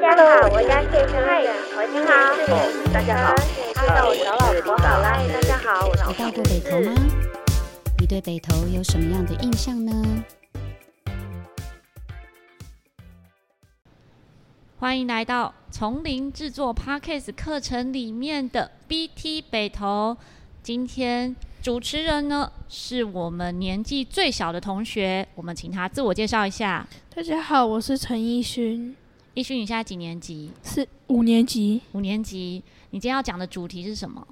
家好，我叫谢生海，我你好，大家好，大家好，我是小老婆好啦，大家好，我是。你到过北投吗？你对北投有什么样的印象呢？欢迎来到丛林制作 Podcast 课程里面的 BT 北投。今天主持人呢是我们年纪最小的同学，我们请他自我介绍一下。大家好，我是陈奕勋。奕勋，你现在几年级？是五年级。五年级，你今天要讲的主题是什么？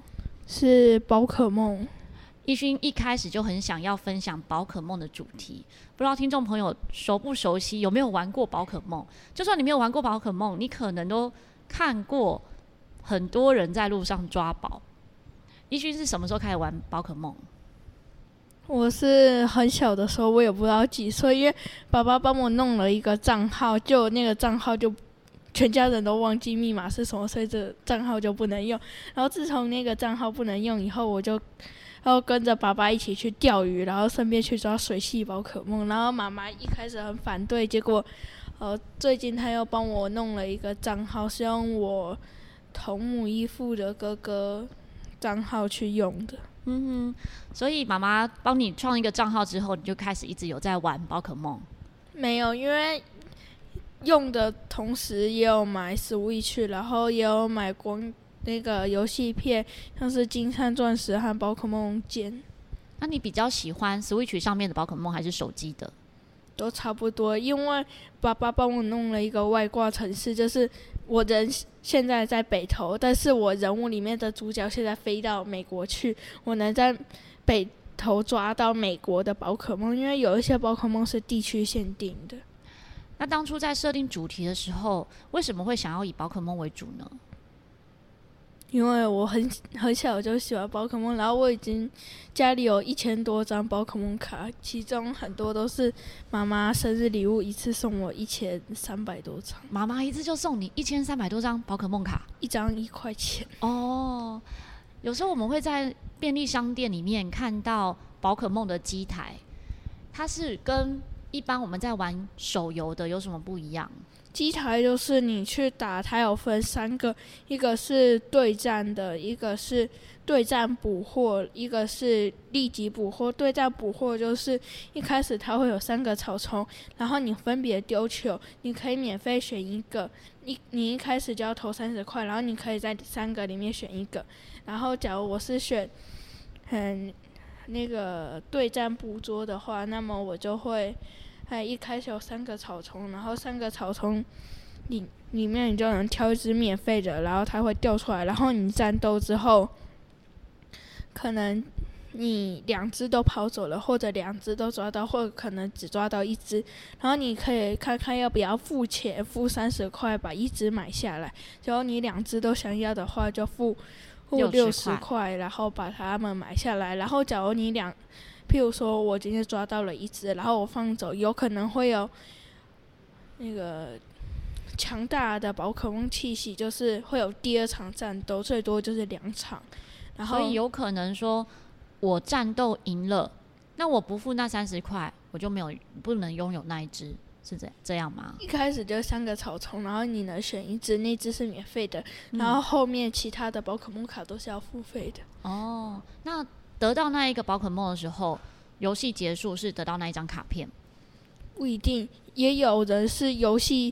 是宝可梦。一勋一开始就很想要分享宝可梦的主题，不知道听众朋友熟不熟悉，有没有玩过宝可梦？就算你没有玩过宝可梦，你可能都看过很多人在路上抓宝。一勋是什么时候开始玩宝可梦？我是很小的时候，我也不知道几岁，因为爸爸帮我弄了一个账号，就那个账号就全家人都忘记密码是什么，所以这账号就不能用。然后自从那个账号不能用以后，我就。然后跟着爸爸一起去钓鱼，然后顺便去抓水系宝可梦。然后妈妈一开始很反对，结果，呃，最近他又帮我弄了一个账号，是用我同母异父的哥哥账号去用的。嗯哼，所以妈妈帮你创一个账号之后，你就开始一直有在玩宝可梦？没有，因为用的同时也有买 Switch，然后也有买光。那个游戏片像是金山钻石和宝可梦剑，那你比较喜欢 Switch 上面的宝可梦还是手机的？都差不多，因为爸爸帮我弄了一个外挂城市，就是我人现在在北投，但是我人物里面的主角现在飞到美国去，我能在北投抓到美国的宝可梦，因为有一些宝可梦是地区限定的。那当初在设定主题的时候，为什么会想要以宝可梦为主呢？因为我很很小就喜欢宝可梦，然后我已经家里有一千多张宝可梦卡，其中很多都是妈妈生日礼物，一次送我一千三百多张。妈妈一次就送你一千三百多张宝可梦卡，一张一块钱。哦，有时候我们会在便利商店里面看到宝可梦的机台，它是跟一般我们在玩手游的有什么不一样？机台就是你去打，它有分三个，一个是对战的，一个是对战捕获，一个是立即捕获。对战捕获就是一开始它会有三个草丛，然后你分别丢球，你可以免费选一个，你你一开始就要投三十块，然后你可以在三个里面选一个。然后假如我是选很那个对战捕捉的话，那么我就会。它一开始有三个草丛，然后三个草丛里里面你就能挑一只免费的，然后它会掉出来，然后你战斗之后，可能你两只都跑走了，或者两只都抓到，或者可能只抓到一只，然后你可以看看要不要付钱，付三十块把一只买下来，然后你两只都想要的话就付付六十块，然后把它们买下来，然后假如你两。譬如说，我今天抓到了一只，然后我放走，有可能会有那个强大的宝可梦气息，就是会有第二场战斗，最多就是两场。然后所以有可能说，我战斗赢了，那我不付那三十块，我就没有不能拥有那一只，是这这样吗？一开始就三个草丛，然后你能选一只，那只是免费的，然后后面其他的宝可梦卡都是要付费的。嗯。哦，那。得到那一个宝可梦的时候，游戏结束是得到那一张卡片？不一定，也有人是游戏，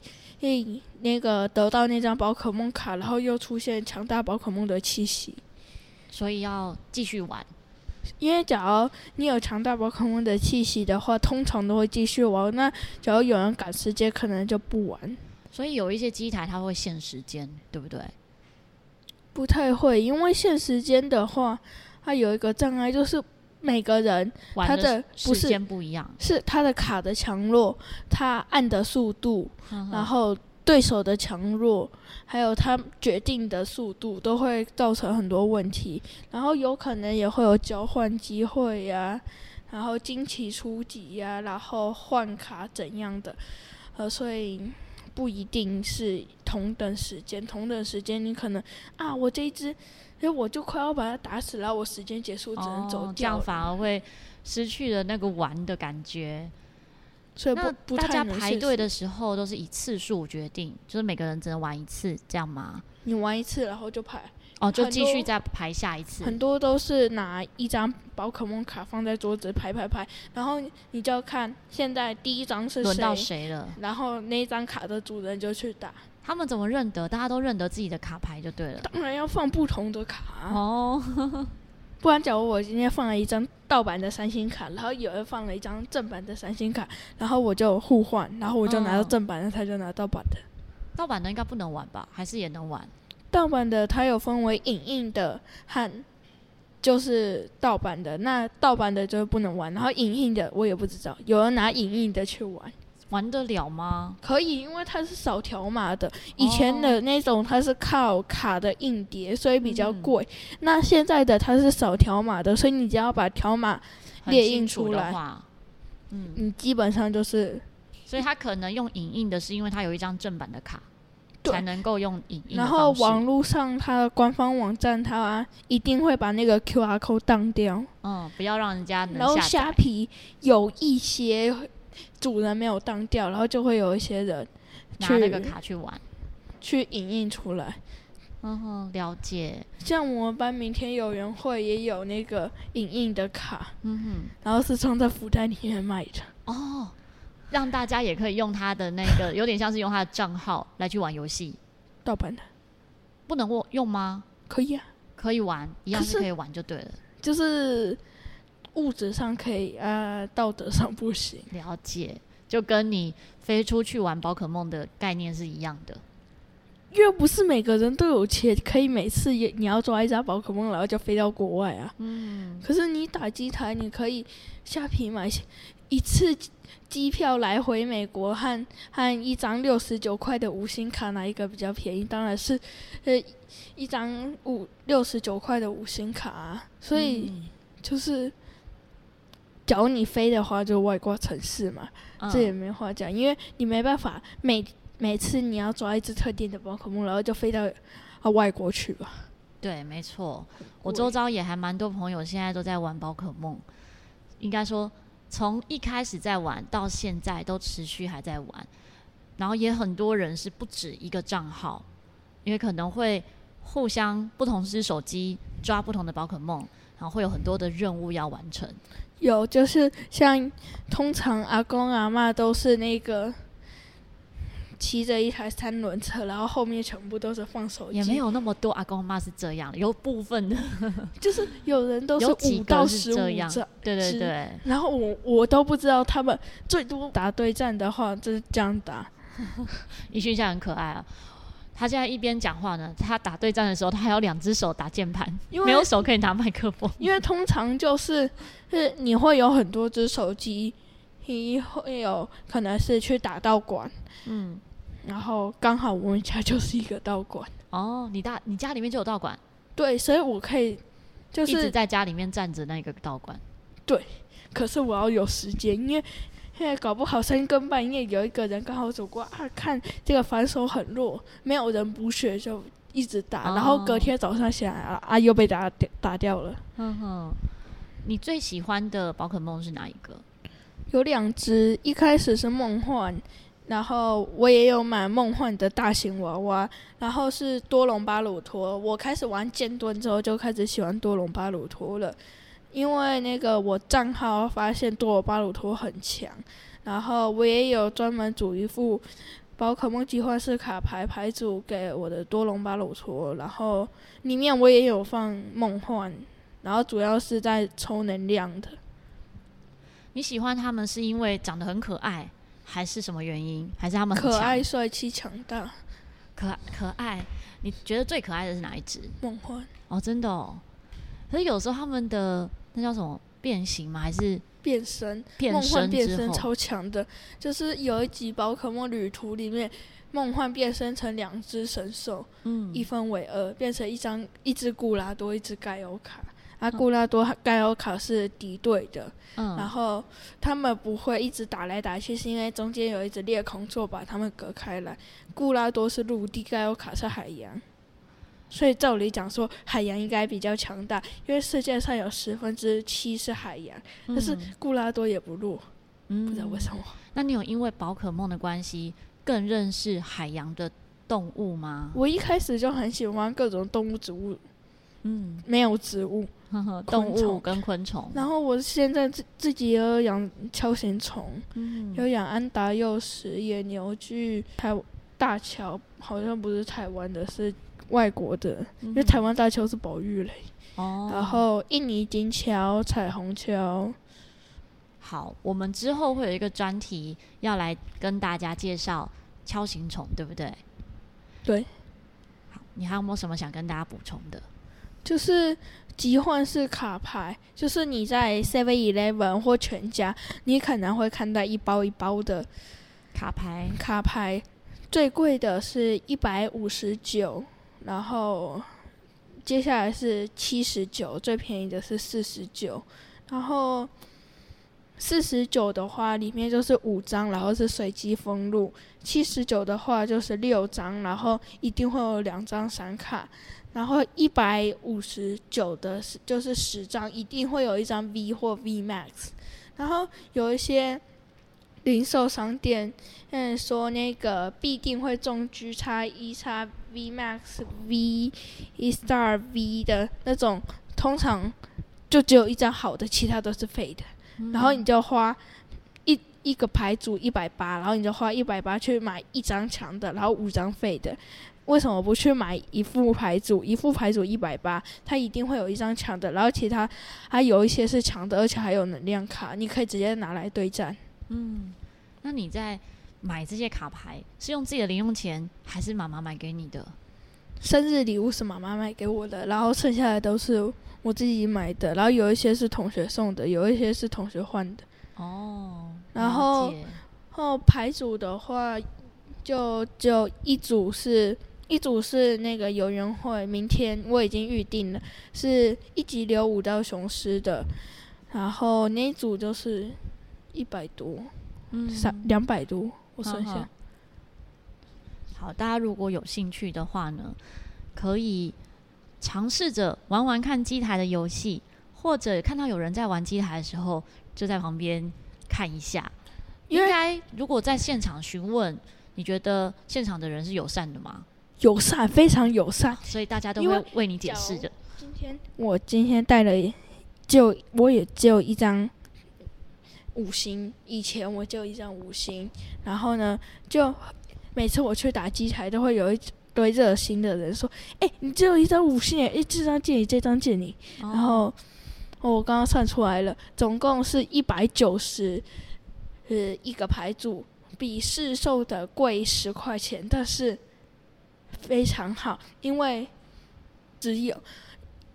那个得到那张宝可梦卡，然后又出现强大宝可梦的气息，所以要继续玩。因为假如你有强大宝可梦的气息的话，通常都会继续玩。那假如有人赶时间，可能就不玩。所以有一些机台它会限时间，对不对？不太会，因为限时间的话。它有一个障碍，就是每个人他的不是时间不一样，是他的卡的强弱，他按的速度，然后对手的强弱，还有他决定的速度，都会造成很多问题。然后有可能也会有交换机会呀，然后惊奇出击呀，然后换卡怎样的，呃，所以不一定是同等时间，同等时间你可能啊，我这一只。因为我就快要把他打死了，我时间结束只能走掉，哦，这样反而会失去了那个玩的感觉。所以不大家排队的时候都是以次数决定，就是每个人只能玩一次，这样吗？你玩一次然后就排，哦，就继续再排下一次。很多都是拿一张宝可梦卡放在桌子排排排，然后你就要看现在第一张是轮到谁，谁了？然后那一张卡的主人就去打。他们怎么认得？大家都认得自己的卡牌就对了。当然要放不同的卡啊、哦，不然假如我今天放了一张盗版的三星卡，然后有人放了一张正版的三星卡，然后我就互换，然后我就拿到正版的，他就拿盗版的。盗版的应该不能玩吧？还是也能玩？盗版的它有分为影印的和就是盗版的，那盗版的就是不能玩，然后影印的我也不知道，有人拿影印的去玩。玩得了吗？可以，因为它是扫条码的。以前的那种它是靠卡的硬碟，所以比较贵。嗯、那现在的它是扫条码的，所以你只要把条码列印出来，嗯，你基本上就是。所以它可能用影印的是因为它有一张正版的卡，对才能够用影印。然后网络上它的官方网站它一定会把那个 QR code 当掉，嗯，不要让人家能。然后虾皮有一些。主人没有当掉，然后就会有一些人拿那个卡去玩，去影印出来。嗯哼，了解。像我们班明天有缘会也有那个影印的卡，嗯哼，然后是装在福袋里面卖的。哦，让大家也可以用他的那个，有点像是用他的账号来去玩游戏。盗版的不能用用吗？可以啊，可以玩，一样是可以玩就对了。就是。物质上可以啊，道德上不行。了解，就跟你飞出去玩宝可梦的概念是一样的。因为不是每个人都有钱，可以每次也你要抓一只宝可梦，然后就飞到国外啊。嗯。可是你打机台，你可以下皮买一次机票来回美国和和一张六十九块的五星卡，哪一个比较便宜？当然是呃一张五六十九块的五星卡啊。所以就是。假如你飞的话，就外挂城市嘛，嗯、这也没话讲，因为你没办法每每次你要抓一只特定的宝可梦，然后就飞到啊外国去吧。对，没错，我周遭也还蛮多朋友现在都在玩宝可梦，应该说从一开始在玩到现在都持续还在玩，然后也很多人是不止一个账号，因为可能会互相不同只手机抓不同的宝可梦，然后会有很多的任务要完成。有，就是像通常阿公阿嬷都是那个骑着一台三轮车，然后后面全部都是放手机。也没有那么多阿公阿嬷是这样，有部分的，就是有人都是五到十五这样。对对对。然后我我都不知道他们最多打对战的话就是这样打。一训下很可爱啊。他现在一边讲话呢，他打对战的时候，他还有两只手打键盘，没有手可以拿麦克风。因为通常就是是你会有很多只手机，你会有可能是去打道馆，嗯，然后刚好我们家就是一个道馆。哦，你大你家里面就有道馆？对，所以我可以就是一直在家里面站着那个道馆。对，可是我要有时间，因为。现在搞不好深更半夜有一个人刚好走过啊，看这个反手很弱，没有人补血就一直打，哦、然后隔天早上起来啊啊又被打掉打掉了。哼哼，你最喜欢的宝可梦是哪一个？有两只，一开始是梦幻，然后我也有买梦幻的大型娃娃，然后是多隆巴鲁托。我开始玩剑盾之后就开始喜欢多隆巴鲁托了。因为那个我账号发现多隆巴鲁托很强，然后我也有专门组一副宝可梦计划式卡牌牌组给我的多隆巴鲁托，然后里面我也有放梦幻，然后主要是在抽能量的。你喜欢他们是因为长得很可爱，还是什么原因？还是他们可爱、帅气、强大？可可爱？你觉得最可爱的是哪一只？梦幻。哦，真的哦。可是有时候他们的。那叫什么变形吗？还是变身？梦幻变身超强的，就是有一集宝可梦旅途里面，梦幻变身成两只神兽，嗯，一分为二，变成一张一只固拉多，一只盖欧卡。啊，固拉多、盖欧卡是敌对的，嗯，然后他们不会一直打来打去，是因为中间有一只裂空座把他们隔开来。固拉多是陆地，盖欧卡是海洋。所以照理讲说，海洋应该比较强大，因为世界上有十分之七是海洋，但是固拉多也不弱。嗯，不知道为什么。那你有因为宝可梦的关系更认识海洋的动物吗？我一开始就很喜欢各种动物、植物，嗯，没有植物，呵呵动物跟昆虫。然后我现在自自己也有养锹形虫，嗯，有养安达幼时、野牛去、台大桥，好像不是台湾的，是外国的，嗯、因为台湾大桥是保育类。哦。然后印尼金桥、彩虹桥。好，我们之后会有一个专题要来跟大家介绍锹形虫，对不对？对。好，你还有没有什么想跟大家补充的？就是集换式卡牌，就是你在 Seven Eleven 或全家，你可能会看到一包一包的卡牌。卡牌最贵的是一百五十九，然后接下来是七十九，最便宜的是四十九，然后。四十九的话，里面就是五张，然后是随机封入；七十九的话就是六张，然后一定会有两张闪卡；然后一百五十九的是就是十张，一定会有一张 V 或 V Max。然后有一些零售商店，嗯，说那个必定会中 G 叉 E 叉 V Max V E Star V 的那种，通常就只有一张好的，其他都是废的。然后你就花一一个牌组一百八，然后你就花一百八去买一张强的，然后五张废的。为什么不去买一副牌组？一副牌组一百八，它一定会有一张强的，然后其他还有一些是强的，而且还有能量卡，你可以直接拿来对战。嗯，那你在买这些卡牌是用自己的零用钱，还是妈妈买给你的？生日礼物是妈妈买给我的，然后剩下的都是。我自己买的，然后有一些是同学送的，有一些是同学换的。哦，然后，然后牌组的话，就就一组是一组是那个游园会，明天我已经预定了，是一级流五道雄狮的，然后那一组就是一百多，嗯，三两百多，我算一下。好，好，大家如果有兴趣的话呢，可以。尝试着玩玩看机台的游戏，或者看到有人在玩机台的时候，就在旁边看一下。应该如果在现场询问，你觉得现场的人是友善的吗？友善，非常友善，所以大家都会为你解释的。今天我今天带了，就我也只有一张五星，以前我就一张五星，然后呢，就每次我去打机台都会有一。堆热心的人说：“哎、欸，你只有一张五星哎，哎，这张借你，这张借你。哦”然后我刚刚算出来了，总共是一百九十，呃，一个牌组，比市售的贵十块钱，但是非常好，因为只有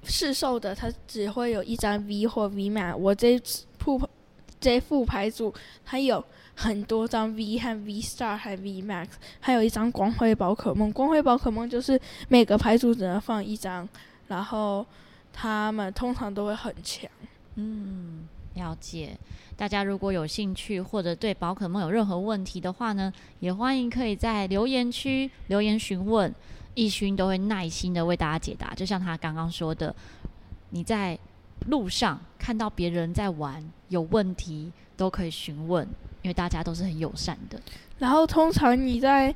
市售的它只会有一张 V 或 V Max，我这副这副牌组它有。很多张 V 和 V Star 和 V Max，还有一张光辉宝可梦。光辉宝可梦就是每个牌组只能放一张，然后他们通常都会很强。嗯，了解。大家如果有兴趣或者对宝可梦有任何问题的话呢，也欢迎可以在留言区留言询问，易勋都会耐心的为大家解答。就像他刚刚说的，你在路上看到别人在玩，有问题都可以询问。因为大家都是很友善的，然后通常你在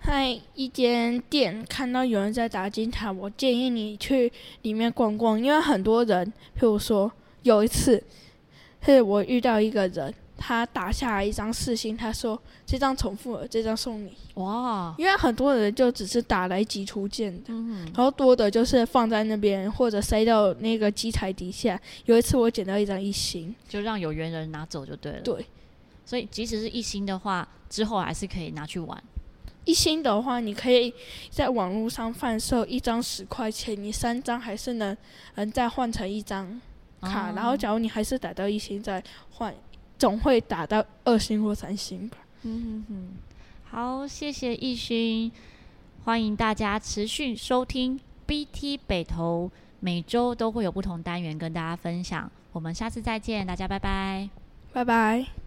在一间店看到有人在打金塔，我建议你去里面逛逛，因为很多人，譬如说有一次是我遇到一个人，他打下来一张四星，他说这张重复了，这张送你。哇！因为很多人就只是打来集图鉴的，嗯，然后多的就是放在那边或者塞到那个机台底下。有一次我捡到一张一星，就让有缘人拿走就对了。对。所以，即使是一星的话，之后还是可以拿去玩。一星的话，你可以在网络上贩售一张十块钱，你三张还是能能再换成一张卡。哦。然后，假如你还是打到一星再换，总会打到二星或三星吧。嗯哼哼，好，谢谢艺勋，欢迎大家持续收听 BT 北投，每周都会有不同单元跟大家分享。我们下次再见，大家拜拜，拜拜。